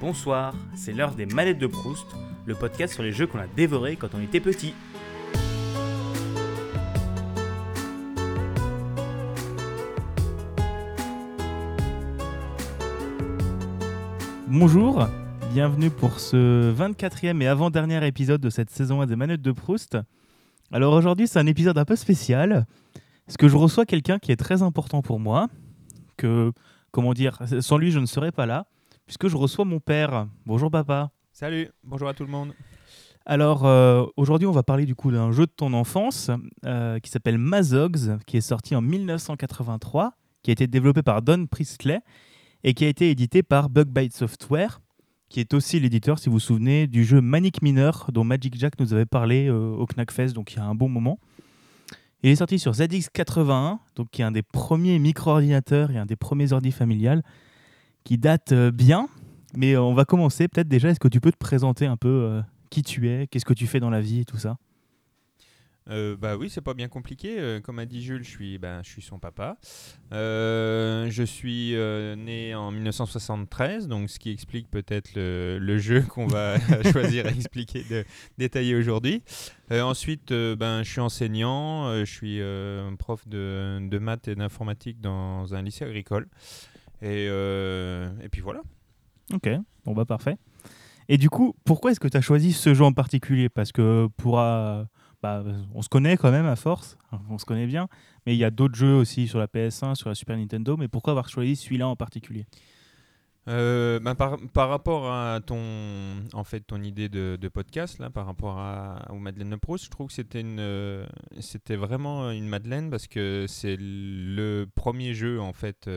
Bonsoir, c'est l'heure des manettes de Proust, le podcast sur les jeux qu'on a dévorés quand on était petit. Bonjour, bienvenue pour ce 24e et avant-dernier épisode de cette saison 1 des manettes de Proust. Alors aujourd'hui c'est un épisode un peu spécial, parce que je reçois quelqu'un qui est très important pour moi, que, comment dire, sans lui je ne serais pas là, puisque je reçois mon père. Bonjour papa. Salut, bonjour à tout le monde. Alors euh, aujourd'hui on va parler du coup d'un jeu de ton enfance euh, qui s'appelle Mazogs, qui est sorti en 1983, qui a été développé par Don Priestley et qui a été édité par Bug Software, qui est aussi l'éditeur, si vous vous souvenez, du jeu Manic Miner, dont Magic Jack nous avait parlé euh, au Knackfest, donc il y a un bon moment. Il est sorti sur ZX81, donc qui est un des premiers micro-ordinateurs et un des premiers ordi familiales, qui date euh, bien. Mais on va commencer peut-être déjà, est-ce que tu peux te présenter un peu euh, qui tu es, qu'est-ce que tu fais dans la vie et tout ça? Euh, bah oui, c'est pas bien compliqué. Euh, comme a dit Jules, je suis, ben, je suis son papa. Euh, je suis né en 1973, donc ce qui explique peut-être le, le, jeu qu'on va choisir à expliquer, de détailler aujourd'hui. ensuite, ben, je suis enseignant, je suis prof de, de, maths et d'informatique dans un lycée agricole. Et, et puis voilà. Ok, bon bah parfait. Et du coup, pourquoi est-ce que tu as choisi ce jeu en particulier? Parce que pour bah, on se connaît quand même à force, on se connaît bien, mais il y a d'autres jeux aussi sur la PS1, sur la Super Nintendo, mais pourquoi avoir choisi celui-là en particulier? Euh, bah, par, par, rapport à ton, en fait, ton idée de, podcast, là, par rapport à, au Madeleine de Proust, je trouve que c'était, une, c'était vraiment une Madeleine parce que c'est le premier jeu en fait,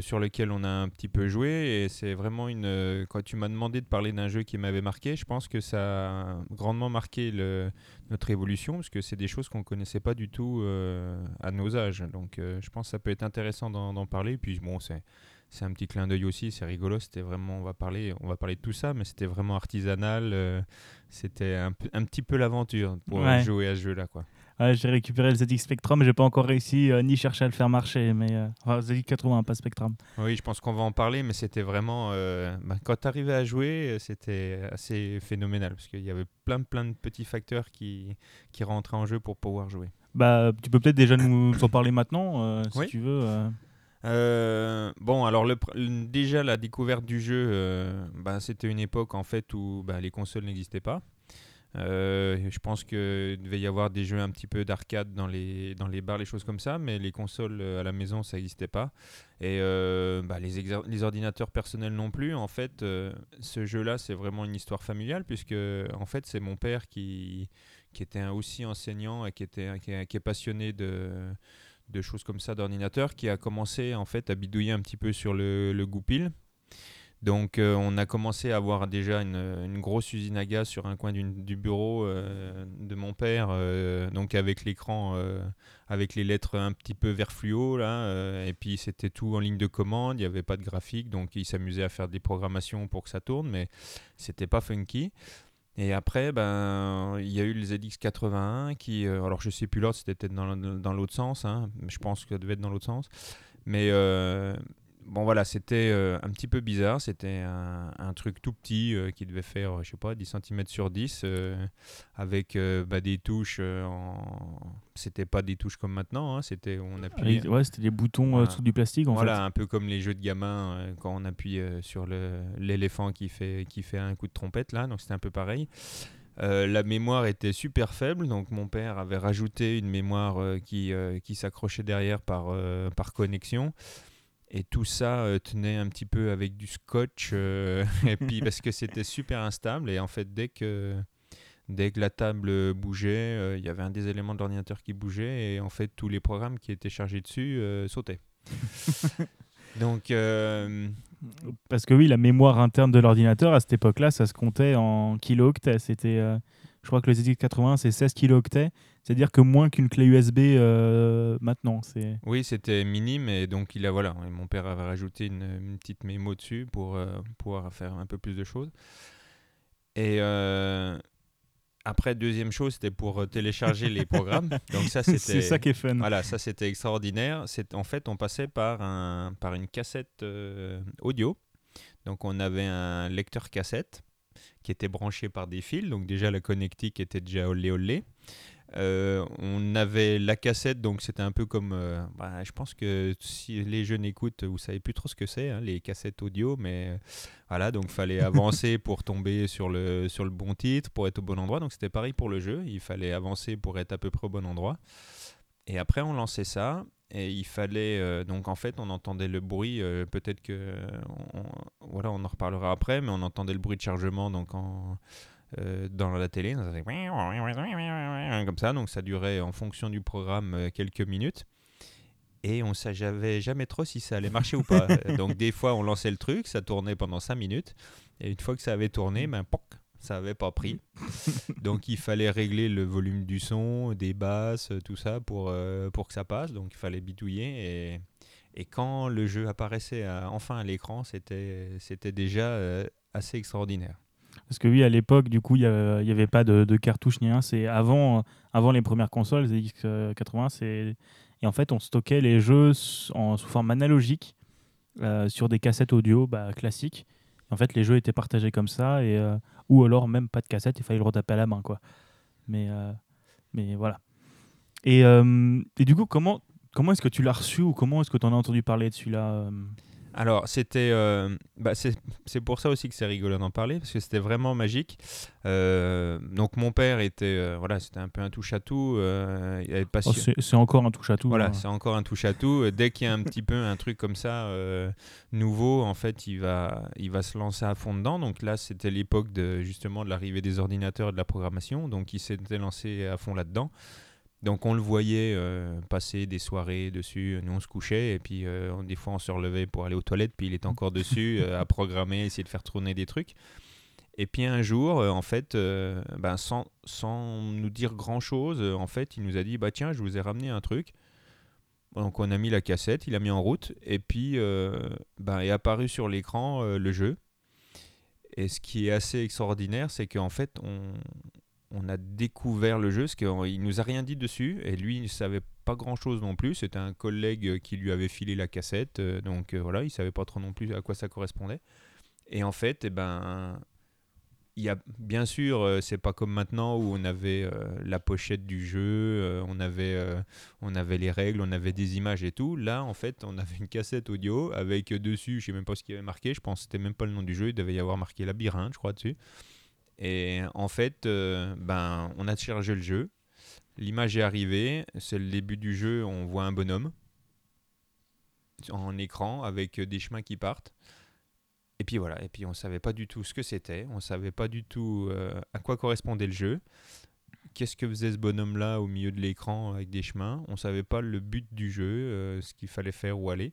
sur lequel on a un petit peu joué et c'est vraiment une euh, quand tu m'as demandé de parler d'un jeu qui m'avait marqué je pense que ça a grandement marqué le, notre évolution parce que c'est des choses qu'on connaissait pas du tout euh, à nos âges donc euh, je pense que ça peut être intéressant d'en parler puis bon c'est c'est un petit clin d'œil aussi, c'est rigolo. C'était vraiment, on va parler, on va parler de tout ça, mais c'était vraiment artisanal. c'était un, un, petit peu l'aventure pour jouer à ce jeu-là, quoi j'ai récupéré le ZX Spectrum, j'ai pas encore réussi euh, ni chercher à le faire marcher. Mais euh, enfin, ZX 80, pas Spectrum. Oui, je pense qu'on va en parler, mais c'était vraiment euh, bah, quand tu arrivais à jouer, c'était assez phénoménal parce qu'il y avait plein plein de petits facteurs qui qui rentraient en jeu pour pouvoir jouer. Bah, tu peux peut-être déjà nous en parler maintenant, si tu veux. bon, alors le, déjà la découverte du jeu, bah, c'était une époque en fait où bah, les consoles n'existaient pas. Euh, je pense qu'il devait y avoir des jeux un petit peu d'arcade dans les, dans les bars, les choses comme ça, mais les consoles euh, à la maison, ça n'existait pas. Et euh, bah, les, ordinateurs personnels non plus. En fait, ce jeu-là, c'est vraiment une histoire familiale, puisque en fait, c'est mon père qui, qui était aussi enseignant et qui, était, qui, est passionné de de choses comme ça d'ordinateur qui a commencé en fait à bidouiller un petit peu sur le, le goupil donc euh, on a commencé à avoir déjà une, grosse usine à gaz sur un coin du bureau euh, de mon père, euh, donc avec l'écran, avec les lettres un petit peu vert fluo là, et puis c'était tout en ligne de commande, il n'y avait pas de graphique, donc il s'amusait à faire des programmations pour que ça tourne, mais c'était pas funky. Et après, ben, il y a eu le ZX81 qui, alors je sais plus l'autre, c'était peut-être dans, l'autre sens, hein, je pense que ça devait être dans l'autre sens, mais bon voilà, c'était euh, un petit peu bizarre. C'était un, truc tout petit euh, qui devait faire, je sais pas, 10 cm sur 10, euh, avec bah, des touches. En... C'était pas des touches comme maintenant, hein, c'était on appuyait. Ouais, c'était des boutons sur du plastique en voilà, un peu comme les jeux de gamins quand on appuie sur l'éléphant qui fait, qui fait un coup de trompette là, donc c'était un peu pareil. la mémoire était super faible, donc mon père avait rajouté une mémoire qui, qui s'accrochait derrière par, par connexion. Et tout ça euh, tenait un petit peu avec du scotch, euh, et puis parce que c'était super instable. Et en fait, dès que, dès que la table bougeait, euh, il y avait un des éléments de l'ordinateur qui bougeait, et en fait, tous les programmes qui étaient chargés dessus sautaient. Donc. Parce que oui, la mémoire interne de l'ordinateur, à cette époque-là, ça se comptait en kilooctets. C'était je crois que le ZX80 c'est 16 kilooctets, c'est-à-dire que moins qu'une clé USB euh, maintenant. C'est... Oui, c'était minime et donc il a voilà, mon père avait rajouté une, petite mémo dessus pour euh, pouvoir faire un peu plus de choses. Et euh, après, deuxième chose, c'était pour télécharger les programmes. Donc ça, c'était. C'est ça qui est fun. Voilà, ça c'était extraordinaire. C'est en fait, on passait par un par une cassette audio Donc on avait un lecteur cassette qui était branché par des fils. Donc déjà la connectique était déjà olé olé. Euh, on avait la cassette, donc c'était un peu comme. euh, bah, je pense que si les jeunes écoutent, vous savez plus trop ce que c'est, hein, les cassettes audio, mais euh, voilà, donc fallait avancer pour tomber sur le, sur le bon titre, pour être au bon endroit. Donc c'était pareil pour le jeu, il fallait avancer pour être à peu près au bon endroit. Et après, on lançait ça, et il fallait. euh, donc en fait, on entendait le bruit, euh, peut-être que. on- voilà, on en reparlera après, mais on entendait le bruit de chargement donc en, euh, dans la télé. Ça faisait Comme ça, donc ça durait en fonction du programme euh, quelques minutes. Et on ne savait jamais trop si ça allait marcher ou pas. Euh, donc des fois, on lançait le truc, ça tournait pendant 5 minutes. Et une fois que ça avait tourné, ben, poc, ça n'avait pas pris. donc il fallait régler le volume du son, des basses, tout ça pour, euh, pour que ça passe. Donc il fallait bidouiller. Et, et quand le jeu apparaissait à- enfin à l'écran, c'était c'était déjà euh, assez extraordinaire. Parce que oui, à l'époque, du coup, il n'y avait pas de, de cartouche ni rien. C'est avant, euh, avant les premières consoles, les X80. C'est... Et en fait, on stockait les jeux en, sous forme analogique euh, sur des cassettes audio bah, classiques. En fait, les jeux étaient partagés comme ça. Euh, ou alors, même pas de cassette, il fallait le retaper à la main. Quoi. Mais, euh, voilà. Et, euh, et du coup, comment, comment est-ce que tu l'as reçu ou comment est-ce que tu en as entendu parler de celui-là Alors, c'était. euh, bah, c'est pour ça aussi que c'est rigolo d'en parler, parce que c'était vraiment magique. Euh, donc, mon père était. euh, voilà, c'était un peu un touche-à-tout. Oh, c'est, encore un touche-à-tout. Voilà, hein. c'est encore un touche-à-tout. Dès qu'il y a un petit peu un truc comme ça nouveau, en fait, il va, il va se lancer à fond dedans. Donc là, c'était l'époque de justement de l'arrivée des ordinateurs et de la programmation. Donc il s'était lancé à fond là-dedans. Donc on le voyait euh, passer des soirées dessus. Nous on se couchait et puis euh, on- des fois on se relevait pour aller aux toilettes. Puis il était encore dessus euh, à programmer, essayer de faire tourner des trucs. Et puis un jour, en fait, ben, sans, sans nous dire grand-chose, en fait, il nous a dit, bah tiens, je vous ai ramené un truc. Donc on a mis la cassette, il a mis en route, et puis ben, est apparu sur l'écran le jeu. Et ce qui est assez extraordinaire, c'est qu'en fait, on, on a découvert le jeu, parce qu'il nous a rien dit dessus, et lui, il ne savait pas grand-chose non plus. C'était un collègue qui lui avait filé la cassette, euh, donc euh, voilà, il savait pas trop non plus à quoi ça correspondait. Et en fait, eh ben, y a bien sûr, euh, c'est pas comme maintenant où on avait la pochette du jeu, on avait on avait les règles, on avait des images et tout. Là, en fait, on avait une cassette audio avec dessus, je sais même pas ce qu'il y avait marqué, je pense que c'était même pas le nom du jeu, il devait y avoir marqué labyrinthe, je crois dessus. Et en fait, euh, ben, on a chargé le jeu. L'image est arrivée, c'est le début du jeu, on voit un bonhomme en écran avec euh, des chemins qui partent. Et puis voilà, et puis on savait pas du tout ce que c'était, on savait pas du tout euh, à quoi correspondait le jeu, qu'est-ce que faisait ce bonhomme-là au milieu de l'écran avec des chemins, on savait pas le but du jeu, ce qu'il fallait faire ou aller.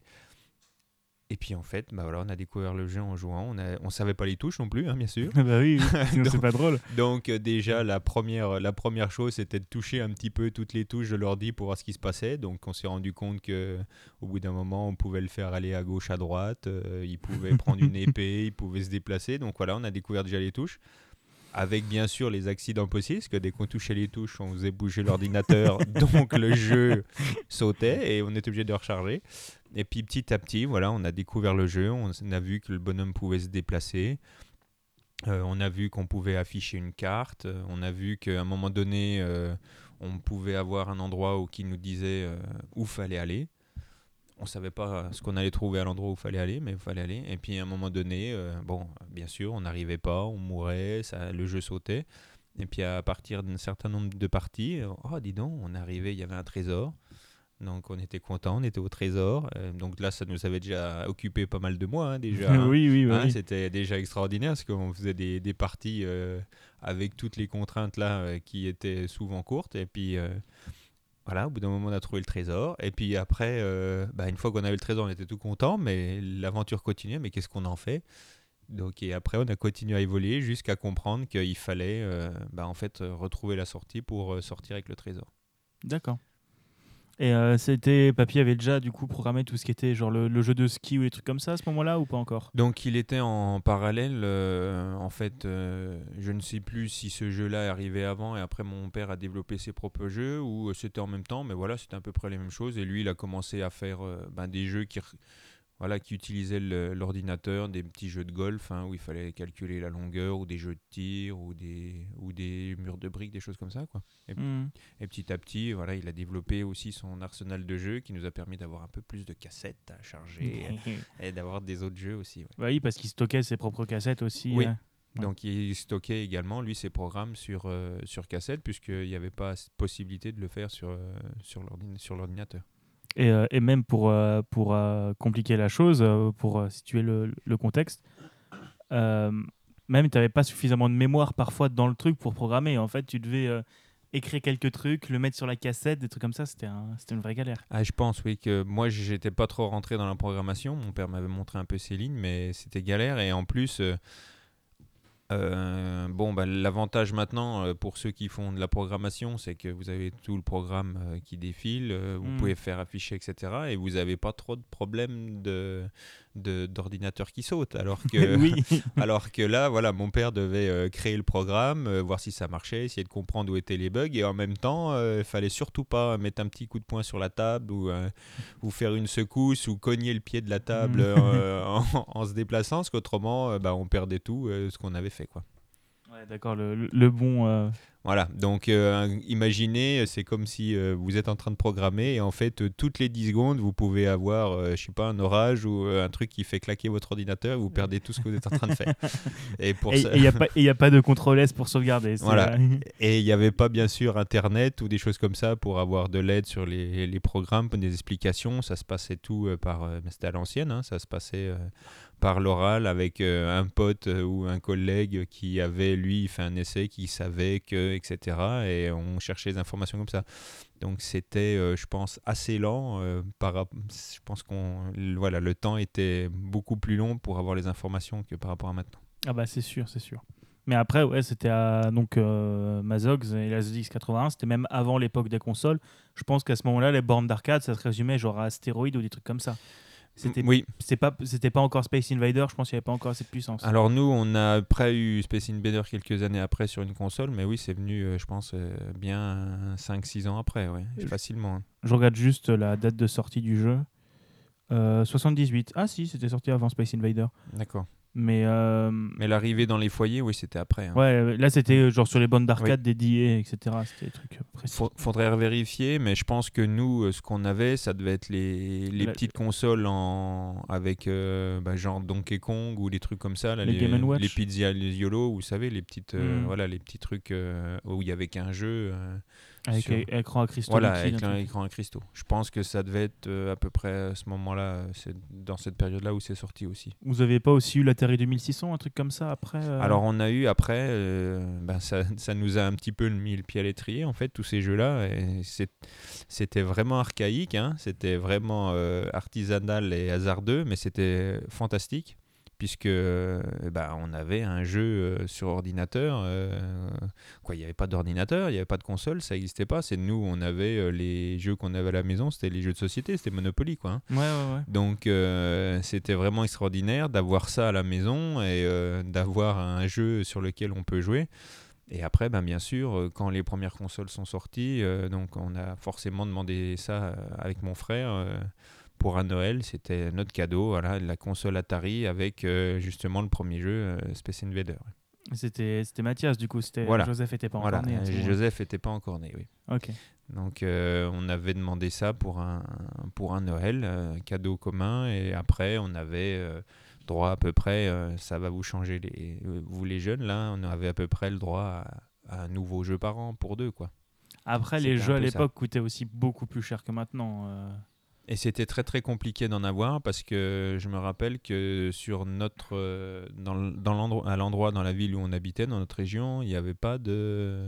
Et puis en fait, bah voilà, on a découvert le jeu en jouant, on, on savait pas les touches non plus, hein, bien sûr. bah oui, sinon c'est Donc- pas drôle. Donc euh, déjà la première, la première chose c'était de toucher un petit peu toutes les touches de l'ordi pour voir ce qui se passait. Donc on s'est rendu compte que au bout d'un moment on pouvait le faire aller à gauche, à droite, euh, il pouvait prendre une épée, il pouvait se déplacer. Donc voilà, on a découvert déjà les touches. Avec bien sûr les accidents possibles, parce que dès qu'on touchait les touches, on faisait bouger l'ordinateur, donc le jeu sautait et on était obligé de recharger. Et puis petit à petit, voilà, on a découvert le jeu, on a vu que le bonhomme pouvait se déplacer. Euh, on a vu qu'on pouvait afficher une carte. euh, on a vu qu'à un moment donné, euh, on pouvait avoir un endroit où qui nous disait euh, où fallait aller. On savait pas ce qu'on allait trouver à l'endroit où fallait aller, mais il fallait aller. Et puis à un moment donné, bon, bien sûr, on n'arrivait pas, on mourait, ça, le jeu sautait. Et puis à partir d'un certain nombre de parties, oh dis donc, on arrivait, il y avait un trésor. Donc on était content, on était au trésor. Euh, donc là, ça nous avait déjà occupé pas mal de mois hein, déjà. hein. oui, oui, oui. Hein, oui. C'était déjà extraordinaire parce qu'on faisait des, des parties euh, avec toutes les contraintes là euh, qui étaient souvent courtes. Et puis voilà, au bout d'un moment, on a trouvé le trésor. Et puis après, bah, une fois qu'on avait le trésor, on était tout content, mais l'aventure continuait. Mais qu'est-ce qu'on en fait? Donc, et après, on a continué à évoluer jusqu'à comprendre qu'il fallait bah, en fait retrouver la sortie pour sortir avec le trésor. D'accord. Et euh, c'était, Papy avait déjà du coup programmé tout ce qui était genre le, jeu de ski ou des trucs comme ça à ce moment-là ou pas encore? Donc il était en parallèle, euh, en fait, euh, je ne sais plus si ce jeu-là est arrivé avant et après mon père a développé ses propres jeux ou c'était en même temps, mais voilà, c'était à peu près les mêmes choses. Et lui, il a commencé à faire ben, des jeux qui, voilà, qui utilisaient l'ordinateur, des petits jeux de golf hein, où il fallait calculer la longueur, ou des jeux de tir, ou des, ou des murs de briques, des choses comme ça. Quoi. Mhm. Et petit à petit, voilà, il a développé aussi son arsenal de jeux qui nous a permis d'avoir un peu plus de cassettes à charger et d'avoir des autres jeux aussi. ouais. Bah oui, parce qu'il stockait ses propres cassettes aussi. Oui. euh. Ouais. Donc il stockait également lui ses programmes sur, euh, sur cassette puisqu'il n'y avait pas possibilité de le faire sur, euh, sur l'ordinateur. Et, euh, et même pour, euh, pour euh, compliquer la chose, pour situer le, contexte, même tu n'avais pas suffisamment de mémoire parfois dans le truc pour programmer. En fait, tu devais écrire quelques trucs, le mettre sur la cassette, des trucs comme ça. C'était un- une vraie galère. Ah, je pense, oui, que moi, j'étais pas trop rentré dans la programmation. Mon père m'avait montré un peu ses lignes, mais c'était galère. Et en plus, euh, bon, bah, l'avantage maintenant euh, pour ceux qui font de la programmation, c'est que vous avez tout le programme euh, qui défile, euh, vous Mm. pouvez faire afficher, etc. Et vous n'avez pas trop de problèmes de de- d'ordinateur qui saute. Alors que, oui. alors que là, voilà, mon père devait euh, créer le programme, euh, voir si ça marchait, essayer de comprendre où étaient les bugs, et en même temps, euh, il fallait surtout pas mettre un petit coup de poing sur la table ou, ou faire une secousse ou cogner le pied de la table Mm. en, en se déplaçant, parce qu'autrement, bah, on perdait tout ce qu'on avait fait, quoi. Ouais, D'accord, le, bon. euh, Voilà, donc euh, imaginez, c'est comme si euh, vous êtes en train de programmer et en fait, euh, toutes les 10 secondes, vous pouvez avoir, euh, je sais pas, un orage ou euh, un truc qui fait claquer votre ordinateur et vous perdez tout ce que vous êtes en train de faire. Et pour Et ça- il n'y a, pas- a de contrôle S pour sauvegarder. Voilà. euh, Et il n'y avait pas bien sûr Internet ou des choses comme ça pour avoir de l'aide sur les, les programmes, des explications. Ça se passait tout euh, par... euh, c'était à l'ancienne, hein, ça se passait euh, par l'oral avec euh, un pote euh, ou un collègue qui avait, lui, fait un essai, qui savait que, etc. Et on cherchait des informations comme ça. Donc c'était, euh, je pense, assez lent. par, je pense qu'on, voilà, le temps était beaucoup plus long pour avoir les informations que par rapport à maintenant. Ah bah c'est sûr, c'est sûr. Mais après, ouais, c'était à donc euh, Mazox et la ZX 81, c'était même avant l'époque des consoles. Je pense qu'à ce moment-là, les bornes d'arcade, ça se résumait genre à astéroïdes ou des trucs comme ça. C'était Oui, pas c'était pas encore Space Invader, je pense qu'il n'y avait pas encore assez de puissance. Alors nous, on a après eu Space Invader quelques années après sur une console, mais oui, c'est venu, euh, je pense, euh, bien 5-6 ans après, ouais, facilement. hein. Je regarde juste la date de sortie du jeu. Euh, 78. Ah si, c'était sorti avant Space Invader. D'accord. Mais euh, Mais l'arrivée dans les foyers, oui, c'était après. hein. ouais, là c'était euh, genre sur les bornes d'arcade dédiées, etc. C'était des trucs euh, précis. Faudrait vérifier, mais je pense que nous, ce qu'on avait, ça devait être les, les petites consoles en, avec euh, bah, genre Donkey Kong ou des trucs comme ça, là, Les Game Watch. les Pizza les YOLO, vous savez, les petites, euh, Mm. voilà, les petits trucs où il y avait qu'un jeu. Euh, Avec sur- écran à cristaux. Voilà, avec un écran à cristaux. Je pense que ça devait être euh, à peu près à ce moment-là, euh, c'est dans cette période-là où c'est sorti aussi. Vous avez pas aussi eu l'Atari 2600, un truc comme ça après euh Alors on a eu après, euh, ben, ça, ça nous a un petit peu mis le pied à l'étrier en fait, tous ces jeux-là. C'était vraiment archaïque, hein, c'était vraiment euh, artisanal et hasardeux, mais c'était fantastique. Puisque euh, ben, on avait un jeu euh, sur ordinateur, euh, quoi, il n'y avait pas d'ordinateur, il n'y avait pas de console, ça n'existait pas. C'est nous, on avait les jeux qu'on avait à la maison, c'était les jeux de société, c'était Monopoly, quoi. hein. Ouais, ouais, ouais. Donc c'était vraiment extraordinaire d'avoir ça à la maison et d'avoir un jeu sur lequel on peut jouer. Et après, ben, bien sûr, quand les premières consoles sont sorties, donc on a forcément demandé ça avec mon frère pour un Noël. C'était notre cadeau, voilà, la console Atari avec euh, justement le premier jeu euh, Space Invader. C'était Mathias, du coup. c'était Voilà. Joseph était pas Voilà, encore né. Joseph n'était pas encore né, oui. Ok. Donc euh, on avait demandé ça pour un, pour un Noël, euh, cadeau commun, et après on avait droit à peu près, ça va vous changer les, vous les jeunes là, on avait à peu près le droit à, à un nouveau jeu par an pour deux quoi. Après, les jeux un à l'époque coûtaient aussi beaucoup plus cher que maintenant. Euh. Et c'était très très compliqué d'en avoir parce que je me rappelle que sur notre, euh, dans, dans l'endroit, à l'endroit dans la ville où on habitait, dans notre région, il n'y avait pas de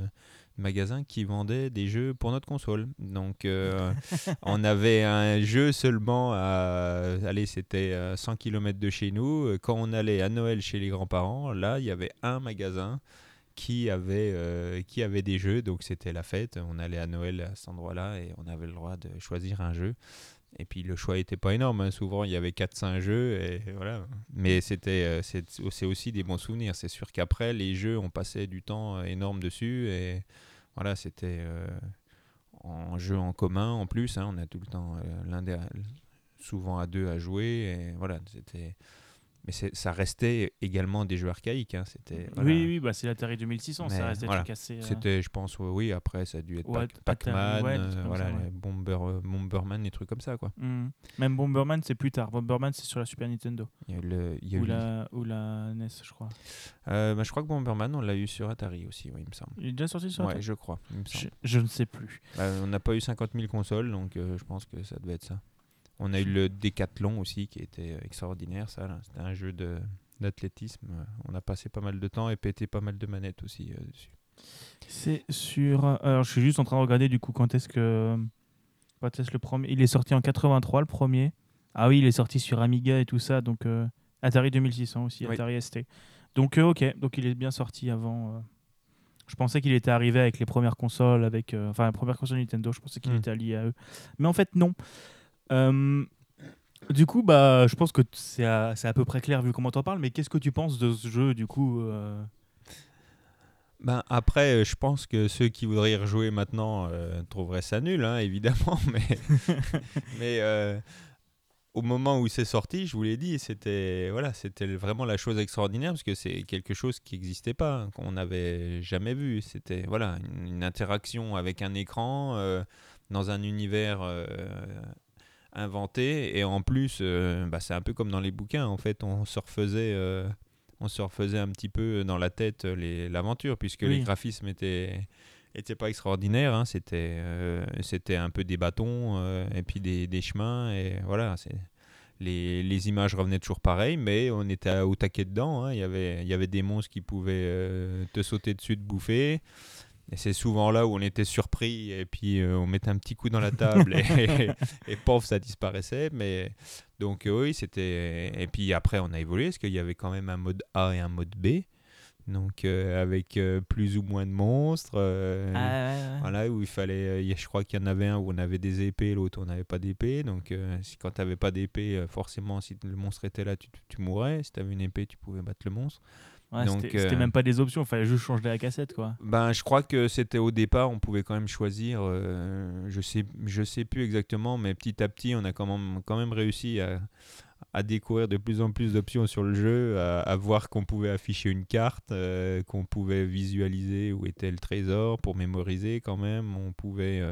magasin qui vendait des jeux pour notre console. Donc euh, on avait un jeu seulement à, allez, c'était à 100 km de chez nous. Quand on allait à Noël chez les grands-parents, là, il y avait un magasin qui avait, euh, qui avait des jeux, donc c'était la fête. On allait à Noël à cet endroit-là et on avait le droit de choisir un jeu. Et puis le choix était pas énorme, hein. souvent il y avait 4-5 jeux, et voilà. mais c'était euh, c'est aussi des bons souvenirs. C'est sûr qu'après, les jeux, on passait du temps euh, énorme dessus, et voilà, c'était euh, en jeu en commun en plus. hein. on a tout le temps euh, souvent à deux à jouer. Et voilà, c'était mais ça restait également des jeux archaïques. Hein. C'était, Oui, oui bah c'est l'Atari 2600, ça restait voilà. assez. Euh, c'était, je pense, oui, après ça a dû être Pac-Man, euh, voilà, Bomber, euh, Bomberman, des trucs comme ça. Quoi. Mmh. Même Bomberman, c'est plus tard. Bomberman, c'est sur la Super Nintendo. Il y a le, il y a ou, la, ou, la, NES, je crois. bah, je crois que Bomberman, on l'a eu sur Atari aussi, oui, il me semble. Il est déjà sorti sur Atari je crois. Il me semble. Je, je, ne sais plus. Bah, on n'a pas eu 50 000 consoles, donc je pense que ça devait être ça. On a eu le Décathlon aussi qui était extraordinaire, ça. C'était un jeu d'athlétisme. On a passé pas mal de temps et pété pas mal de manettes aussi euh, dessus. C'est sur. Alors, je suis juste en train de regarder du coup quand est-ce que. Quand est-ce le premier Il est sorti en 83 le premier. Ah oui, il est sorti sur Amiga et tout ça, donc euh, Atari 2600 aussi, Atari ST. Donc euh, ok, donc il est bien sorti avant. Je pensais qu'il était arrivé avec les premières consoles, avec enfin la première console Nintendo. Je pensais qu'il hmm. était allié à eux, mais en fait non. Du coup, bah, je pense que c'est à, à, peu près clair vu comment t'en parles, mais qu'est-ce que tu penses de ce jeu, du coup euh? Ben, Après, euh, je pense que ceux qui voudraient y rejouer maintenant euh, trouveraient ça nul, hein, évidemment, mais, mais au moment où c'est sorti, je vous l'ai dit, c'était voilà, c'était vraiment la chose extraordinaire parce que c'est quelque chose qui n'existait pas, qu'on n'avait jamais vu. C'était voilà, une, une, interaction avec un écran dans un univers inventé. Et en plus, euh, bah, c'est un peu comme dans les bouquins. En fait, on se refaisait, euh, on se refaisait un petit peu dans la tête l'aventure, puisque les graphismes étaient étaient pas extraordinaires. Hein. C'était euh, c'était un peu des bâtons et puis des, des, chemins. Et voilà, c'est. Les, les, images revenaient toujours pareil, mais on était au taquet dedans. Hein. Il, y avait, il y avait des monstres qui pouvaient te sauter dessus, te bouffer. Et c'est souvent là où on était surpris et puis euh, on mettait un petit coup dans la table et, et, pof, ça disparaissait. Mais donc euh, oui, c'était. Et puis après, on a évolué parce qu'il y avait quand même un mode A et un mode B. Donc euh, avec plus ou moins de monstres. Ah, voilà, où il fallait. je crois qu'il y en avait un où on avait des épées, l'autre on n'avait pas d'épée. Donc si, quand tu n'avais pas d'épée, forcément, si le monstre était là, tu, tu mourais. Si tu avais une épée, tu pouvais battre le monstre. C'était euh, même pas des options, il fallait juste changer la cassette quoi. Ben je crois que c'était au départ, on pouvait quand même choisir, euh, je sais je sais plus exactement, mais petit à petit on a quand même quand même réussi à, à découvrir de plus en plus d'options sur le jeu, à, voir qu'on pouvait afficher une carte, euh, qu'on pouvait visualiser où était le trésor pour mémoriser quand même, on pouvait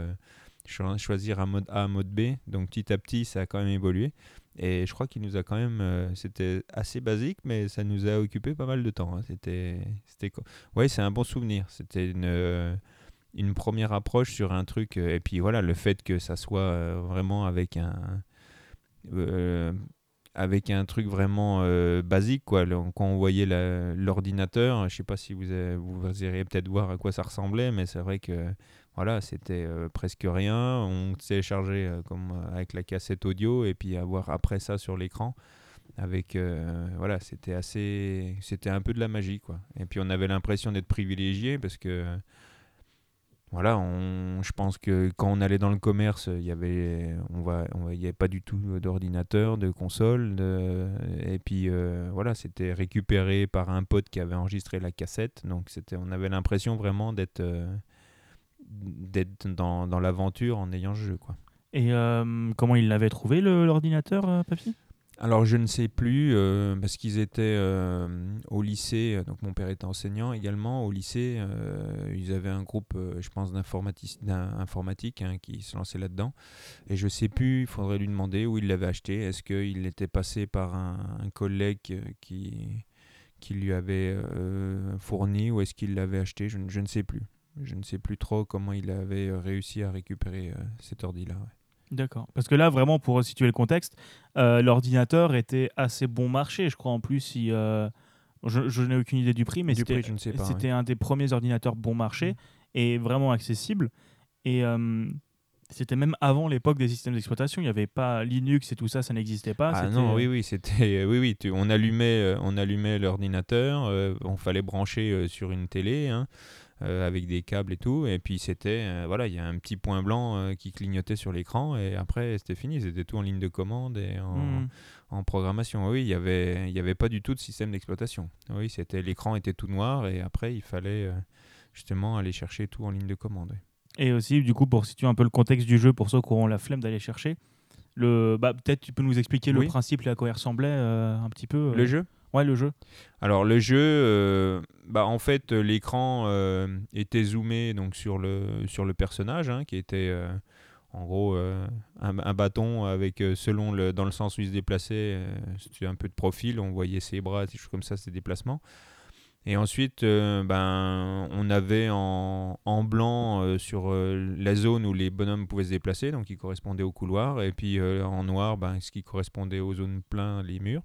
choisir un mode A, un mode B, donc petit à petit ça a quand même évolué. Et je crois qu'il nous a quand même. Euh, c'était assez basique, mais ça nous a occupé pas mal de temps. Hein. C'était. c'était ouais, c'est un bon souvenir. C'était une, euh, une première approche sur un truc. Euh, et puis voilà, le fait que ça soit vraiment avec un. avec un truc vraiment basique quoi quand on voyait l'ordinateur je sais pas si vous avez, vous iriez peut-être voir à quoi ça ressemblait mais c'est vrai que voilà, c'était euh, presque rien. On téléchargeait euh, comme euh, avec la cassette audio et puis avoir après ça sur l'écran. Avec voilà, c'était assez, c'était un peu de la magie quoi. Et puis on avait l'impression d'être privilégié parce que voilà, on, je pense que quand on allait dans le commerce, il y avait, on va, on voyait pas du tout d'ordinateur, de console, et puis voilà, c'était récupéré par un pote qui avait enregistré la cassette, donc c'était, on avait l'impression vraiment d'être d'être dans, dans l'aventure en ayant ce jeu. Quoi. Et euh, comment il l'avait trouvé l'ordinateur, euh, Papy? Alors je ne sais plus, euh, parce qu'ils étaient au lycée, donc mon père était enseignant également, au lycée, ils avaient un groupe, je pense, d'informatique hein, qui se lançait là-dedans. Et je ne sais plus, il faudrait lui demander où il l'avait acheté. Est-ce qu'il était passé par un, un collègue qui, qui lui avait fourni ou est-ce qu'il l'avait acheté? Je, je, ne sais plus. Je ne sais plus trop comment il avait euh, réussi à récupérer euh, cet ordi-là. D'accord. Parce que là, vraiment, pour situer le contexte, euh, l'ordinateur était assez bon marché. Je crois en plus, je, n'ai aucune idée du prix, mais c'était un des premiers ordinateurs bon marché mm. et vraiment accessible. Et c'était même avant l'époque des systèmes d'exploitation. Il n'y avait pas Linux et tout ça, ça n'existait pas. Ah non, oui, oui, c'était, oui, oui. on allumait, on allumait l'ordinateur. on fallait brancher sur une télé. Hein. Euh, avec des câbles et tout. Et puis c'était, euh, voilà, il y a un petit point blanc euh, qui clignotait sur l'écran et après c'était fini. C'était tout en ligne de commande et en, hmm. en programmation. Oui, il y avait, y avait pas du tout de système d'exploitation. Oui, c'était l'écran était tout noir et après il fallait justement aller chercher tout en ligne de commande. Et aussi, du coup, pour situer un peu le contexte du jeu pour ceux qui auront la flemme d'aller chercher, Le, bah, peut-être tu peux nous expliquer le principe et à quoi il ressemblait un petit peu. Le jeu? Ouais, le jeu. Alors le jeu, euh, bah, en fait, l'écran euh, était zoomé donc, sur, le, sur le personnage, hein, qui était euh, en gros un, bâton avec, selon le, dans le sens où il se déplaçait, c'était un peu de profil, on voyait ses bras, des choses comme ça, ses déplacements. Et ensuite, ben, on avait en, en blanc sur la zone où les bonhommes pouvaient se déplacer, donc qui correspondait au couloir, et puis en noir, ben, ce qui correspondait aux zones pleines, les murs.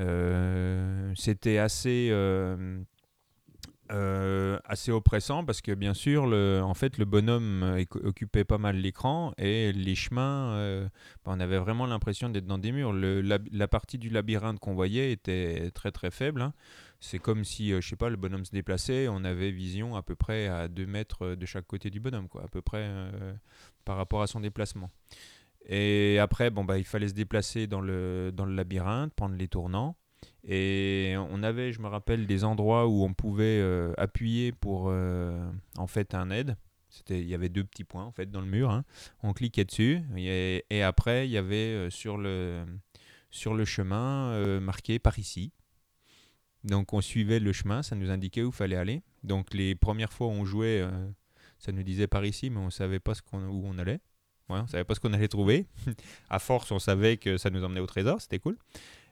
Euh, C'était assez, euh, euh, assez oppressant parce que bien sûr, le, en fait, le bonhomme occupait pas mal l'écran et les chemins, ben, on avait vraiment l'impression d'être dans des murs. Le- la, partie du labyrinthe qu'on voyait était très très faible. hein. C'est comme si, je sais pas, le bonhomme se déplaçait, on avait vision à peu près à 2 mètres de chaque côté du bonhomme, quoi, à peu près par rapport à son déplacement. Et après, bon, bah, il fallait se déplacer dans le, dans le labyrinthe, prendre les tournants. Et on avait, je me rappelle, des endroits où on pouvait euh, appuyer pour euh, en fait un aide. Il y avait deux petits points en fait dans le mur. hein. On cliquait dessus et, après il y avait euh, sur le sur le chemin marqué par ici. Donc on suivait le chemin, ça nous indiquait où fallait aller. Donc les premières fois où on jouait, ça nous disait par ici, mais on savait pas où on allait. Ouais, on savait pas ce qu'on allait trouver. à force, on savait que ça nous emmenait au trésor, c'était cool.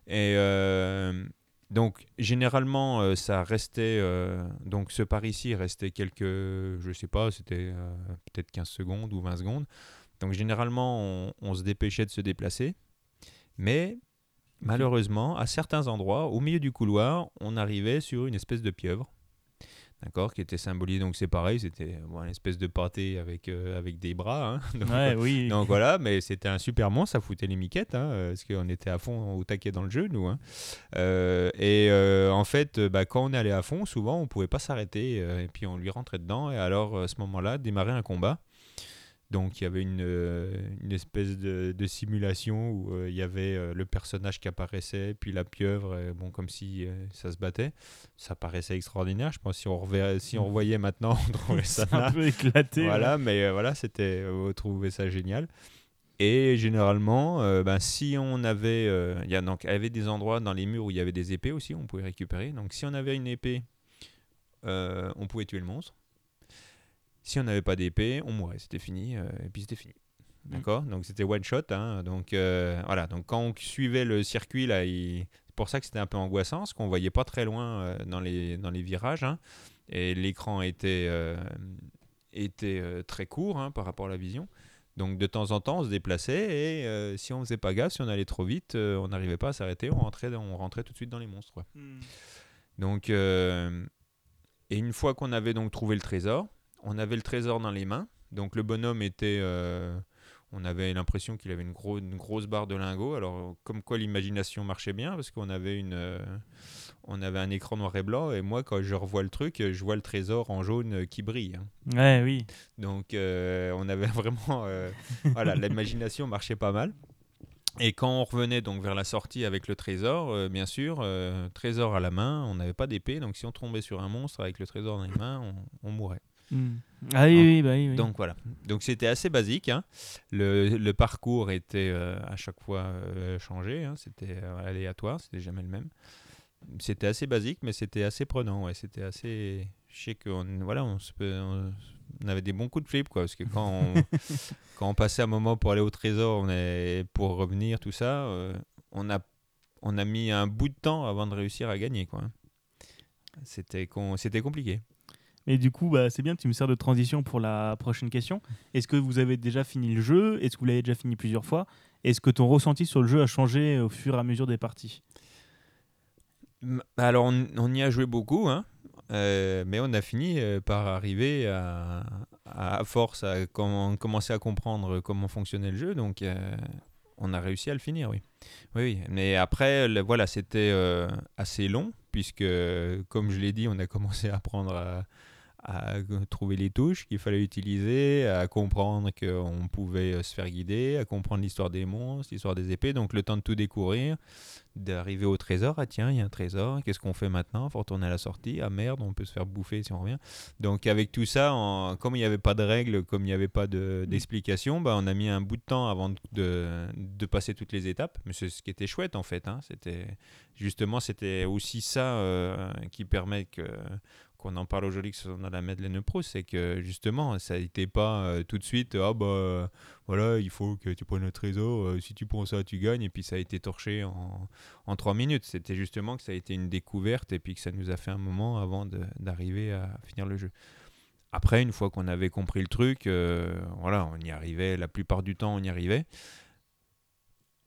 Et euh, donc, généralement, euh, ça restait. euh, donc, ce par ici restait quelques. Je sais pas, c'était peut-être 15 secondes ou 20 secondes. Donc, généralement, on, on se dépêchait de se déplacer. Mais, malheureusement, à certains endroits, au milieu du couloir, on arrivait sur une espèce de pieuvre. D'accord, qui était symbolisée. Donc, c'est pareil, c'était bon, une espèce de pâté avec, euh, avec des bras. hein. Donc, Ouais, oui. donc voilà, mais c'était un super monstre, ça foutait les miquettes, hein, euh, parce qu'on était à fond au taquet dans le jeu, nous. hein. Euh, et euh, en fait, bah, quand on allait à fond, souvent on pouvait pas s'arrêter, et puis on lui rentrait dedans, et alors à ce moment-là, démarrait un combat. Donc il y avait une, euh, une espèce de, de simulation où euh, il y avait euh, le personnage qui apparaissait, puis la pieuvre, euh, bon, comme si ça se battait. Ça paraissait extraordinaire, je pense que si on, reverrait- si on revoyait maintenant, on trouverait ça un peu éclaté. Voilà, mais voilà, c'était, vous trouvez ça génial. Et généralement, euh, ben, si on avait, euh, il y a donc, il y avait des endroits dans les murs où il y avait des épées aussi, on pouvait récupérer. Donc si on avait une épée, euh, on pouvait tuer le monstre. Si on n'avait pas d'épée, on mourait, c'était fini, euh, et puis c'était fini. D'accord? Donc c'était one shot. hein, donc euh, voilà, donc quand on suivait le circuit, là, il- c'est pour ça que c'était un peu angoissant, parce qu'on voyait pas très loin euh, dans, les, dans les virages. hein, et l'écran était, était très court hein, par rapport à la vision. Donc de temps en temps, on se déplaçait et euh, si on faisait pas gaffe, si on allait trop vite, euh, on n'arrivait pas à s'arrêter, on rentrait, on rentrait tout de suite dans les monstres. quoi. Hmm. Donc, euh, et une fois qu'on avait donc trouvé le trésor, on avait le trésor dans les mains. Donc le bonhomme était, euh, on avait l'impression qu'il avait une, gros- une grosse barre de lingots. Alors comme quoi l'imagination marchait bien parce qu'on avait une, euh, on avait un écran noir et blanc et moi quand je revois le truc, je vois le trésor en jaune qui brille. hein. Ouais, oui. Donc euh, on avait vraiment, voilà, l'imagination marchait pas mal. Et quand on revenait donc vers la sortie avec le trésor, euh, bien sûr, euh, trésor à la main, on n'avait pas d'épée, donc si on tombait sur un monstre avec le trésor dans les mains, on, on mourait. Ah oui, Ah. oui, bah oui. oui. Donc voilà. Donc c'était assez basique. hein. Le, le parcours était euh, à chaque fois euh, changé. hein. C'était euh, aléatoire. C'était jamais le même. C'était assez basique, mais c'était assez prenant. Ouais. C'était assez. Je sais qu'on voilà, on, se peut- on- on avait des bons coups de flip quoi, parce que quand on, quand on passait un moment pour aller au trésor, on est, pour revenir tout ça, on a on a mis un bout de temps avant de réussir à gagner quoi. C'était con- c'était compliqué. Et du coup, bah, c'est bien, tu me sers de transition pour la prochaine question. Est-ce que vous avez déjà fini le jeu? Est-ce que vous l'avez déjà fini plusieurs fois? Est-ce que ton ressenti sur le jeu a changé au fur et à mesure des parties? M- Alors, on, y a joué beaucoup, hein, euh, mais on a fini euh, par arriver à, force à com- commencer à comprendre comment fonctionnait le jeu, donc euh, on a réussi à le finir, oui. Oui, mais après, voilà, c'était euh, assez long, puisque, comme je l'ai dit, on a commencé à apprendre à, à trouver les touches qu'il fallait utiliser, à comprendre qu'on pouvait euh, se faire guider, à comprendre l'histoire des monstres, l'histoire des épées. Donc le temps de tout découvrir, d'arriver au trésor. Ah tiens, il y a un trésor, qu'est-ce qu'on fait maintenant? Faut retourner à la sortie. Ah merde, on peut se faire bouffer si on revient. Donc avec tout ça, comme il n'y avait pas de règles, comme il n'y avait pas mm. d'explications, bah, on a mis un bout de temps avant de, de, passer toutes les étapes. Mais c'est ce qui était chouette en fait. Hein. C'était justement c'était aussi ça euh, qui permet que qu'on en parle aujourd'hui, que ce soit la Madeleine Pro, c'est que justement, ça n'était pas euh, tout de suite, ah bah voilà, il faut que tu prennes le trésor, euh, si tu prends ça, tu gagnes, et puis ça a été torché en, en trois minutes. C'était justement que ça a été une découverte, et puis que ça nous a fait un moment avant d'arriver à finir le jeu. Après, une fois qu'on avait compris le truc, euh, voilà, on y arrivait, la plupart du temps, on y arrivait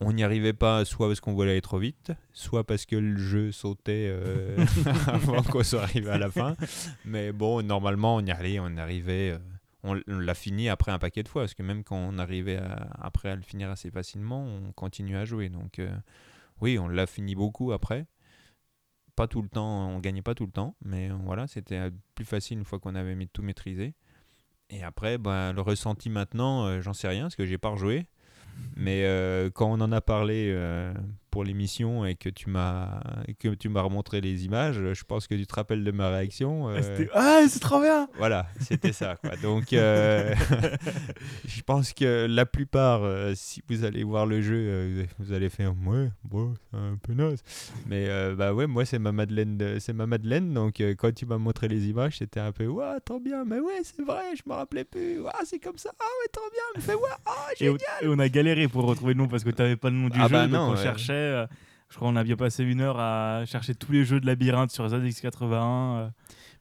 on n'y arrivait pas soit parce qu'on voulait aller trop vite, soit parce que le jeu sautait euh, avant qu'on soit arrivé à la fin. Mais bon, normalement, on y allait, on arrivait. Euh, on, l'a fini après un paquet de fois, parce que même quand on arrivait après à le finir assez facilement, on continuait à jouer. Donc euh, oui, on l'a fini beaucoup après. Pas tout le temps, on gagnait pas tout le temps, mais voilà, c'était plus facile une fois qu'on avait tout maîtrisé. Et après, bah, le ressenti maintenant, j'en sais rien, parce que j'ai pas rejoué. Mais euh, quand on en a parlé euh, pour l'émission et que tu m'as que tu m'as remontré les images, je pense que tu te rappelles de ma réaction. Euh, ah, c'est trop bien. Voilà, c'était ça. Quoi. Donc, je pense que la plupart, si vous allez voir le jeu, vous allez faire ouais, bon, c'est un peu naze. Mais bah ouais, moi c'est ma Madeleine, c'est ma Madeleine. Donc quand tu m'as montré les images, c'était un peu ouais, trop bien. Mais ouais, c'est vrai, je me rappelais plus. Ah, c'est comme ça. Ah ouais, trop bien. Mais ouais, ah génial. Et, on a galéré pour retrouver le nom parce que tu n'avais pas le nom du ah jeu, bah donc on cherchait. Euh, je crois qu'on a bien passé une heure à chercher tous les jeux de labyrinthe sur ZX81. Euh.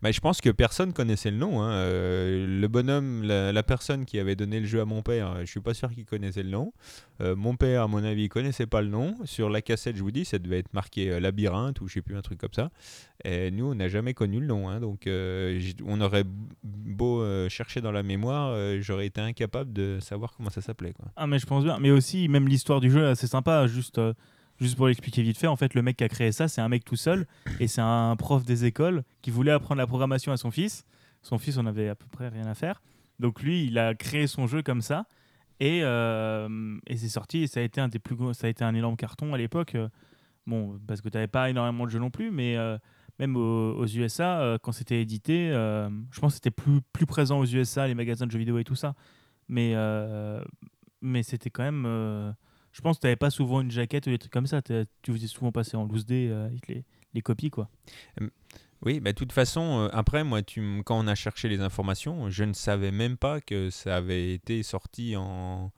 Bah, je pense que personne connaissait le nom. Hein. Euh, le bonhomme, la, personne qui avait donné le jeu à mon père, je suis pas sûr qu'il connaissait le nom. mon père, à mon avis, connaissait pas le nom. Sur la cassette, je vous dis, ça devait être marqué labyrinthe ou je sais plus un truc comme ça. Et nous, on n'a jamais connu le nom. Hein. donc, on aurait beau chercher dans la mémoire, j'aurais été incapable de savoir comment ça s'appelait. Ah, mais je pense bien. Mais aussi, même l'histoire du jeu, c'est sympa. Juste Juste pour l'expliquer vite fait, en fait, le mec qui a créé ça, c'est un mec tout seul et c'est un prof des écoles qui voulait apprendre la programmation à son fils. Son fils, on avait à peu près rien à faire. Donc lui, il a créé son jeu comme ça et, euh, et c'est sorti et ça a été un des plus ça a été un énorme carton à l'époque. Bon, parce que tu n'avais pas énormément de jeux non plus, mais euh, même aux, USA, euh, quand c'était édité, je pense que c'était plus, plus présent aux USA, les magasins de jeux vidéo et tout ça. Mais, mais c'était quand même je pense que tu n'avais pas souvent une jaquette ou des trucs comme ça. Tu faisais souvent passer en loose day euh, avec les, copies, quoi. Oui, bah, de toute façon, euh, après, moi, quand on a cherché les informations, je ne savais même pas que ça avait été sorti en,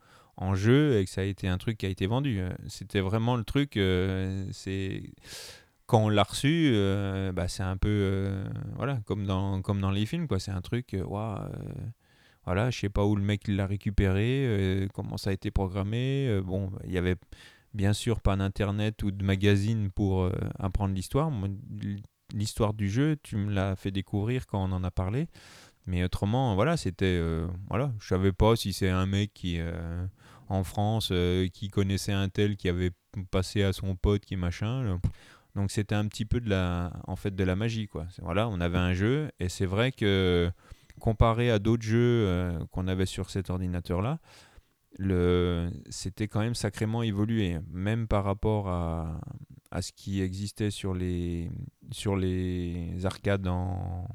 jeu et que ça a été un truc qui a été vendu. Euh, c'était vraiment le truc, c'est quand on l'a reçu, bah, c'est un peu voilà, comme dans, comme dans les films. C'est un truc, waouh, voilà, je sais pas où le mec l'a récupéré, euh, comment ça a été programmé. Euh, bon, il y avait bien sûr pas d'internet ou de magazine pour euh, apprendre l'histoire. L'histoire du jeu, tu me l'as fait découvrir quand on en a parlé. Mais autrement, voilà, c'était. voilà, je savais pas si c'est un mec qui. en France, qui connaissait un tel qui avait passé à son pote qui machin. Donc c'était un petit peu de la, en fait, de la magie, quoi. Voilà, on avait un jeu et c'est vrai que comparé à d'autres jeux euh, qu'on avait sur cet ordinateur-là, c'était quand même sacrément évolué, même par rapport à, ce qui existait sur les, arcades dans,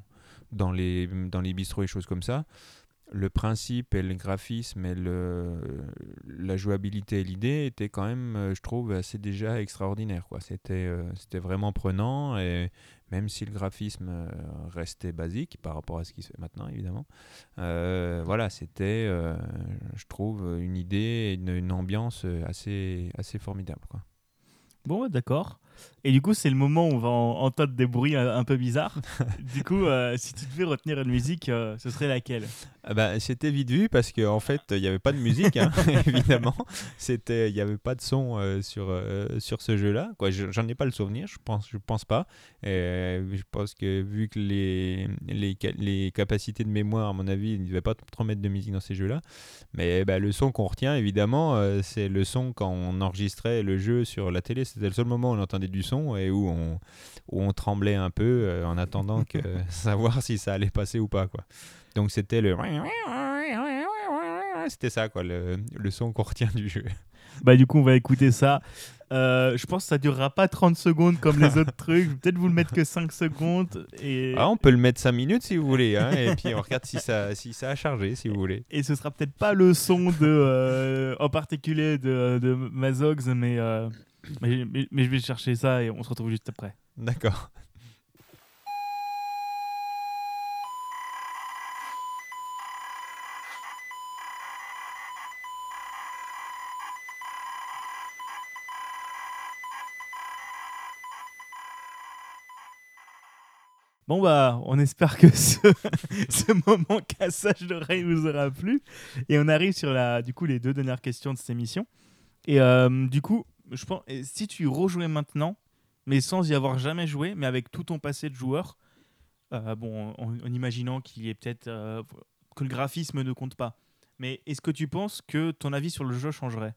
les, dans les et choses comme ça. Le principe et le graphisme et la jouabilité et l'idée étaient quand même, euh, je trouve, assez déjà extraordinaires. C'était euh, c'était vraiment prenant et même si le graphisme euh, restait basique par rapport à ce qui se fait maintenant, évidemment. Voilà, c'était, je trouve, une idée, une, une ambiance assez, assez formidable. Bon, d'accord. Et du coup, c'est le moment où on va entendre des bruits un, peu bizarres. du coup, euh, si tu devais retenir une musique, euh, ce serait laquelle? Ah bah, C'était vite vu parce qu'en en fait, il n'y avait pas de musique, hein, évidemment. Il n'y avait pas de son euh, sur, sur ce jeu-là. J'en ai pas le souvenir, je pense, je pense pas. Et, je pense que vu que les, les, les, capacités de mémoire, à mon avis, il ne devait pas trop mettre de musique dans ces jeux-là. Mais bah, le son qu'on retient, évidemment, c'est le son quand on enregistrait le jeu sur la télé. C'était le seul moment où on entendait du son et où on, où on tremblait un peu euh, en attendant que savoir si ça allait passer ou pas. Quoi. Donc c'était le. C'était ça, quoi, le, le son qu'on retient du jeu. Bah, du coup, on va écouter ça. Euh, je pense que ça durera pas 30 secondes comme les autres trucs. Je vais Peut-être vous le mettre que 5 secondes. Et, Ah, on peut le mettre 5 minutes si vous voulez, hein, et puis on regarde si ça, si ça a chargé, si vous voulez. et ce sera peut-être pas le son de, euh, en particulier de, de Mazogs, mais, euh, mais, mais- mais je vais chercher ça et on se retrouve juste après. D'accord. Bon bah, on espère que ce, ce moment cassage d'oreille vous aura plu. Et on arrive sur la, du coup, les deux dernières questions de cette émission. Et euh, du coup, je pense, si tu rejouais maintenant, mais sans y avoir jamais joué, mais avec tout ton passé de joueur, euh, bon, en, imaginant qu'il y ait peut-être euh, que le graphisme ne compte pas. Mais est-ce que tu penses que ton avis sur le jeu changerait?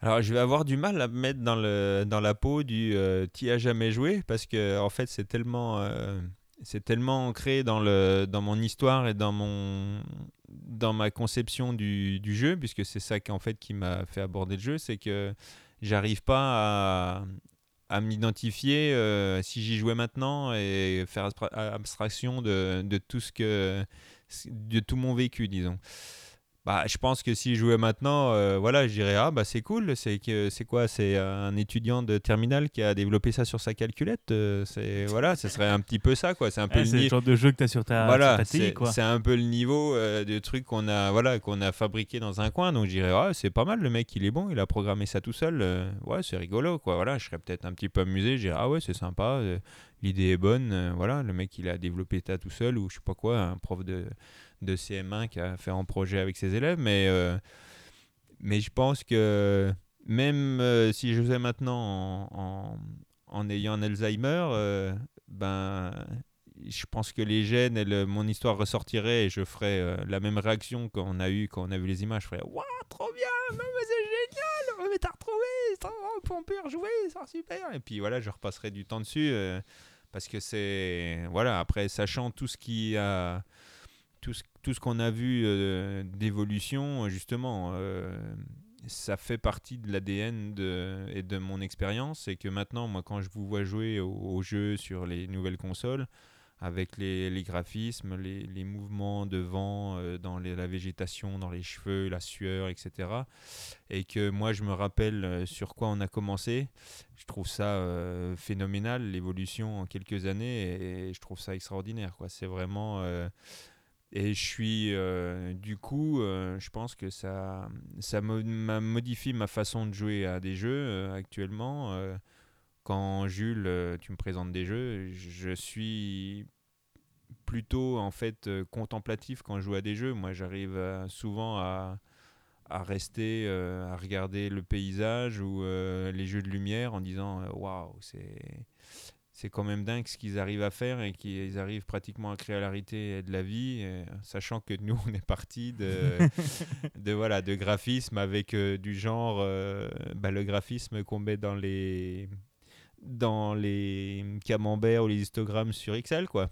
Alors, je vais avoir du mal à me mettre dans, le, dans la peau du euh, t'y as jamais joué parce que en fait, c'est tellement, euh, tellement ancré dans, le, dans mon histoire et dans, mon, dans ma conception du, jeu, puisque c'est ça qui, en fait, qui m'a fait aborder le jeu, c'est que j'arrive pas à, à m'identifier euh, si j'y jouais maintenant et faire abstra- abstraction de tout ce que de tout mon vécu, disons. Bah, je pense que si je jouais maintenant, euh, voilà, je dirais ah bah c'est cool, c'est que c'est quoi, c'est un étudiant de terminale qui a développé ça sur sa calculette, euh, c'est voilà, ce serait un petit peu ça quoi, c'est un peu Ah, le ni- genre de jeu que tu as sur ta, voilà, c'est un peu le niveau euh, de trucs qu'on a voilà qu'on a fabriqué dans un coin, donc je dirais ah c'est pas mal, le mec il est bon, il a programmé ça tout seul, ouais c'est rigolo quoi, voilà, je serais peut-être un petit peu amusé, je dirais ah ouais c'est sympa, l'idée est bonne, voilà, le mec il a développé ça tout seul ou je sais pas quoi, un prof de de CM1 qui a fait un projet avec ses élèves, mais euh, mais je pense que même euh, si je faisais maintenant en, en, ayant un Alzheimer, euh, ben, je pense que les gènes et le- mon histoire ressortiraient et je ferais la même réaction qu'on a eu quand on a vu les images. Je ferais Waouh, trop bien, c'est génial, mais t'as retrouvé, ça, on peut rejouer, c'est super. Et puis voilà, je repasserai du temps dessus parce que c'est. Voilà, après, sachant tout ce qui a tout ce, qu'on a vu euh, d'évolution, justement, euh, ça fait partie de l'ADN et de mon expérience. C'est que maintenant, moi, quand je vous vois jouer au, au jeu sur les nouvelles consoles, avec les, graphismes, les, mouvements de vent euh, dans la végétation, dans les cheveux, la sueur, etc. Et que moi, je me rappelle euh, sur quoi on a commencé. Je trouve ça euh, phénoménal, l'évolution en quelques années, et, et je trouve ça extraordinaire. C'est vraiment... euh, et je suis, euh, du coup, euh, je pense que ça, ça mo- m'a façon de jouer à des jeux euh, actuellement. quand Jules, tu me présentes des jeux, je suis plutôt en fait contemplatif quand je joue à des jeux. Moi, j'arrive souvent à, à rester, à regarder le paysage ou les jeux de lumière en disant waouh, c'est c'est quand même dingue ce qu'ils arrivent à faire et qu'ils arrivent pratiquement à créer la réalité et de la vie, sachant que nous, on est parti de, de, voilà, de graphisme avec euh, du genre euh, bah, le graphisme qu'on met dans les, dans les camemberts ou les histogrammes sur Excel, quoi.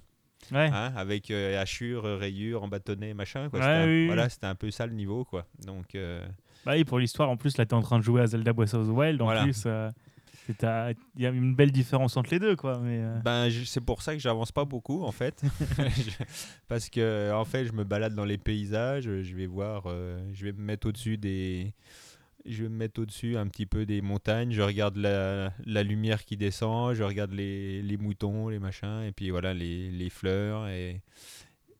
Ouais. Hein, avec euh, hachures, rayures, embâtonnets, machin. Quoi. Ouais, C'était un- oui. Voilà, c'était un peu ça le niveau, quoi. Donc, euh, Bah oui, pour l'histoire, en plus, là, t'es en train de jouer à Zelda Breath of the Wild. En Voilà. plus, il y a une belle différence entre les deux, quoi. Mais, euh, Ben, c'est pour ça que j'avance pas beaucoup en fait, parce que en fait, je me balade dans les paysages, je vais voir, euh, je vais me mettre au-dessus des, je vais me mettre au-dessus un petit peu des montagnes, je regarde la, la lumière qui descend, je regarde les, les moutons, les machins, et puis voilà les, les fleurs et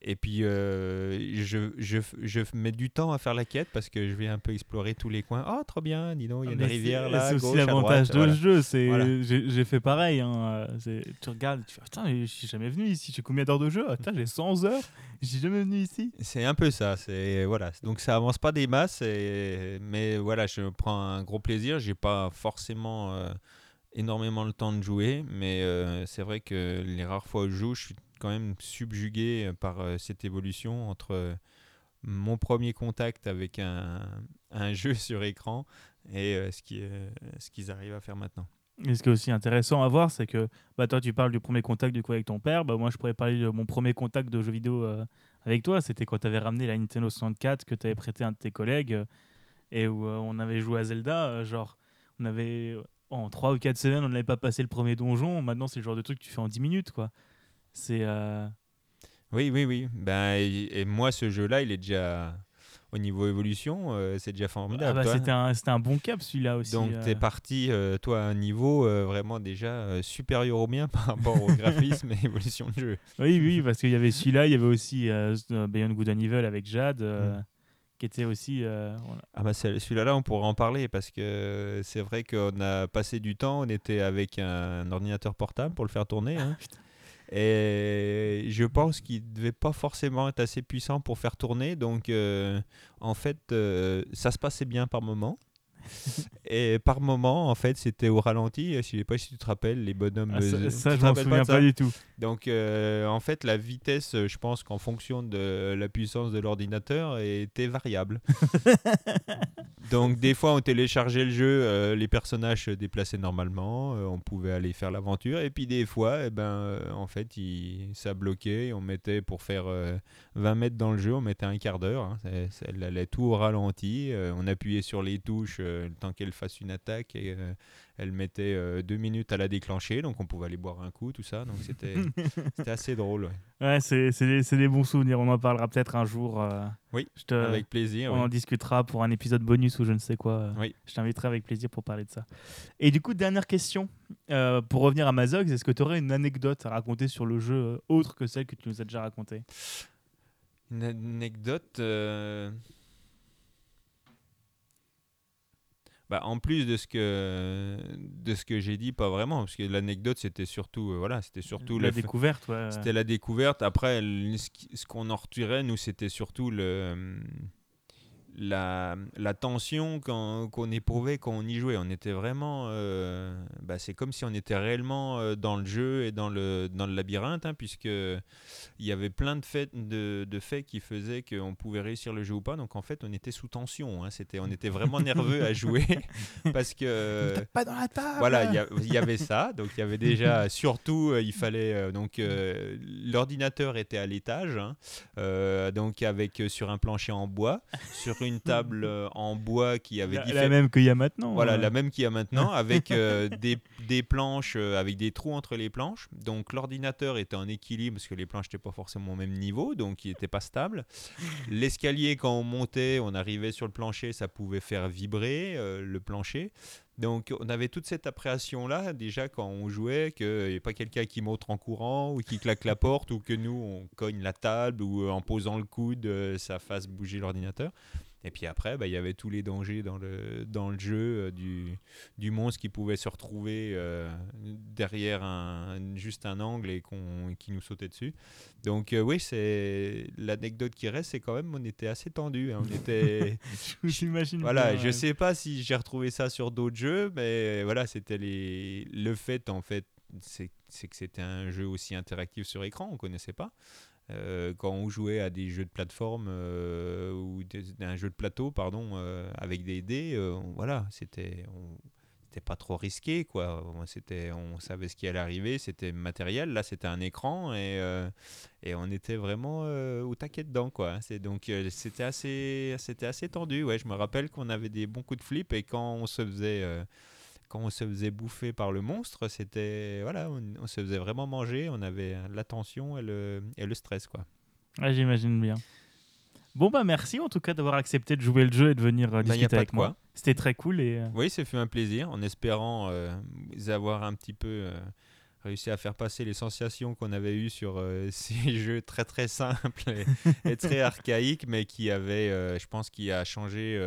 et puis euh, je, je, je mets du temps à faire la quête parce que je vais un peu explorer tous les coins. Oh, trop bien, dis donc, il y a une mais rivière c'est- là, C'est aussi l'avantage de voilà. ce jeu. C'est, Voilà. j'ai, fait pareil. hein, euh, tu regardes, tu fais putain, je suis jamais venu ici. J'ai combien d'heures de jeu? Attends, j'ai 100 heures. Je suis jamais venu ici. C'est un peu ça. Voilà. Donc ça avance pas des masses, et- mais voilà, je prends un gros plaisir. J'ai pas forcément euh, énormément le temps de jouer, mais euh, c'est vrai que les rares fois où je joue, je suis quand même subjugué par euh, cette évolution entre euh, mon premier contact avec un, jeu sur écran et euh, ce qui, euh, ce qu'ils arrivent à faire maintenant. Et ce qui est aussi intéressant à voir, c'est que bah, toi, tu parles du premier contact du coup avec ton père. Bah, moi, je pourrais parler de mon premier contact de jeux vidéo euh, avec toi. C'était quand tu avais ramené la Nintendo 64 que tu avais prêté à un de tes collègues euh, et où euh, on avait joué à Zelda. genre, on avait en 3 ou 4 semaines, on n'avait pas passé le premier donjon. Maintenant, c'est le genre de truc que tu fais en 10 minutes. quoi. C'est. Oui, oui, oui. Ben, et moi, ce jeu-là, il est déjà au niveau évolution, euh, c'est déjà formidable. Ah bah, c'était, un, un, bon cap celui-là aussi. Donc tu es euh. parti, euh, toi, à un niveau vraiment déjà supérieur au mien par rapport au graphisme et évolution de jeu. Oui, oui, parce qu'il y avait celui-là, il y avait aussi Beyond Good and Evil avec Jade. Mm. Qui était aussi. Ah bah celui-là, là, on pourrait en parler parce que c'est vrai qu'on a passé du temps, on était avec un ordinateur portable pour le faire tourner. Hein. Et je pense qu'il ne devait pas forcément être assez puissant pour faire tourner. Donc, euh, en fait, euh, ça se passait bien par moment. et par moment, en fait, c'était au ralenti. Je sais pas si tu te rappelles, les bonhommes. Ah, ça, ça je m'en souviens pas, du tout. Donc, euh, en fait, la vitesse, je pense qu'en fonction de la puissance de l'ordinateur, était variable. Donc, des fois, on téléchargeait le jeu, euh, les personnages se déplaçaient normalement, euh, on pouvait aller faire l'aventure. Et puis, des fois, eh ben, en fait, il, ça bloquait. On mettait pour faire 20 mètres dans le jeu, on mettait un quart d'heure. Hein. Elle allait tout au ralenti. on appuyait sur les touches le temps qu'elle fasse une attaque et euh, elle mettait euh, deux minutes à la déclencher, donc on pouvait aller boire un coup, tout ça. Donc c'était assez drôle. Ouais, c'est des, des, bons souvenirs. On en parlera peut-être un jour. Euh, oui, te, avec plaisir. On en discutera pour un épisode bonus ou je ne sais quoi. Oui. Je t'inviterai avec plaisir pour parler de ça. Et du coup, dernière question. pour revenir à Mazox, est-ce que tu aurais une anecdote à raconter sur le jeu autre que celle que tu nous as déjà racontée? Une anecdote Bah, en plus de ce que de ce que j'ai dit, pas vraiment, parce que l'anecdote c'était surtout euh, voilà, c'était surtout la découverte. C'était la découverte. Après, ce qu'on en retirait, nous, c'était surtout le la, la tension qu'on éprouvait quand on y jouait. On était vraiment. Euh, bah, c'est comme si on était réellement euh, dans le jeu et dans le, dans le labyrinthe, hein, puisque il y avait plein de faits, de, de faits qui faisaient qu'on pouvait réussir le jeu ou pas. Donc en fait, on était sous tension. Hein. On était vraiment nerveux à jouer parce que. pas dans la table Voilà, il y, avait ça. Donc il y avait déjà. Surtout, euh, il fallait. donc l'ordinateur était à l'étage. Hein, donc avec sur un plancher en bois. Sur une table euh, en bois qui avait la, la même qu'il y a maintenant. Voilà, la même qu'il y a maintenant, avec euh, des, des, planches, euh, avec des trous entre les planches. Donc l'ordinateur était en équilibre parce que les planches n'étaient pas forcément au même niveau, donc il n'était pas stable. L'escalier, quand on montait, on arrivait sur le plancher, ça pouvait faire vibrer le plancher. Donc on avait toute cette appréhension-là déjà quand on jouait, qu'il n'y ait pas quelqu'un qui montre en courant ou qui claque la porte ou que nous on cogne la table ou en posant le coude ça fasse bouger l'ordinateur. Et puis après, bah, il y avait tous les dangers dans le, dans le jeu euh, du, du monstre qui pouvait se retrouver euh, derrière un, juste un angle et qu'on, qui nous sautait dessus. Donc euh, oui, c'est l'anecdote qui reste, c'est quand même on était assez tendu. Hein. on était. J'imagine. Voilà, je sais pas si j'ai retrouvé ça sur d'autres jeux, mais voilà, c'était les le fait en fait, c'est, c'est que c'était un jeu aussi interactif sur écran, on connaissait pas. Euh, quand on jouait à des jeux de plateforme euh, ou un jeu de plateau, pardon, euh, avec des dés, voilà, c'était c'était pas trop risqué quoi. C'était on savait ce qui allait arriver c'était matériel. Là c'était un écran et, et on était vraiment au taquet dedans quoi. C'est donc c'était assez c'était assez tendu ouais. Je me rappelle qu'on avait des bons coups de flip et quand on se faisait quand on se faisait bouffer par le monstre, c'était voilà, on, se faisait vraiment manger, on avait l'attention et le, et le stress quoi. J'imagine bien. Bon bah merci en tout cas d'avoir accepté de jouer le jeu et de venir euh, bah, discuter avec moi. C'était très cool et. Euh, oui, ça fait un plaisir, en espérant euh, avoir un petit peu réussi à faire passer les sensations qu'on avait eues sur ces jeux très très simples et, et, très archaïques, mais qui avaient, je pense, qui a changé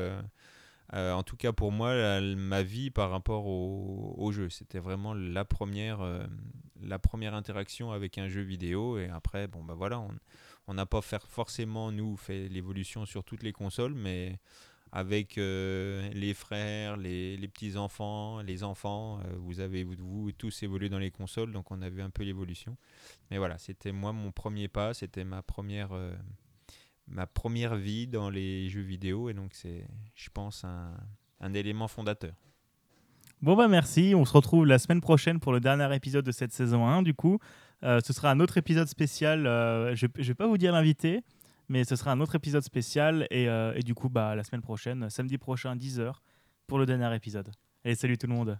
euh, en tout cas pour moi, ma vie par rapport au, jeu, c'était vraiment la première, euh, la première interaction avec un jeu vidéo. Et après, bon bah voilà, on n'a pas forcément nous fait l'évolution sur toutes les consoles, mais avec euh, les frères, les, petits enfants, les enfants, vous avez vous, tous évolué dans les consoles, donc on a vu un peu l'évolution. Mais voilà, c'était moi mon premier pas, c'était ma première ma première vie dans les jeux vidéo et donc c'est, je pense, un, élément fondateur. Bon bah merci, on se retrouve la semaine prochaine pour le dernier épisode de cette saison 1 du coup. Euh, ce sera un autre épisode spécial, euh, je ne vais pas vous dire l'invité, mais ce sera un autre épisode spécial et, euh, du coup bah la semaine prochaine, samedi prochain 10h pour le dernier épisode. Allez salut tout le monde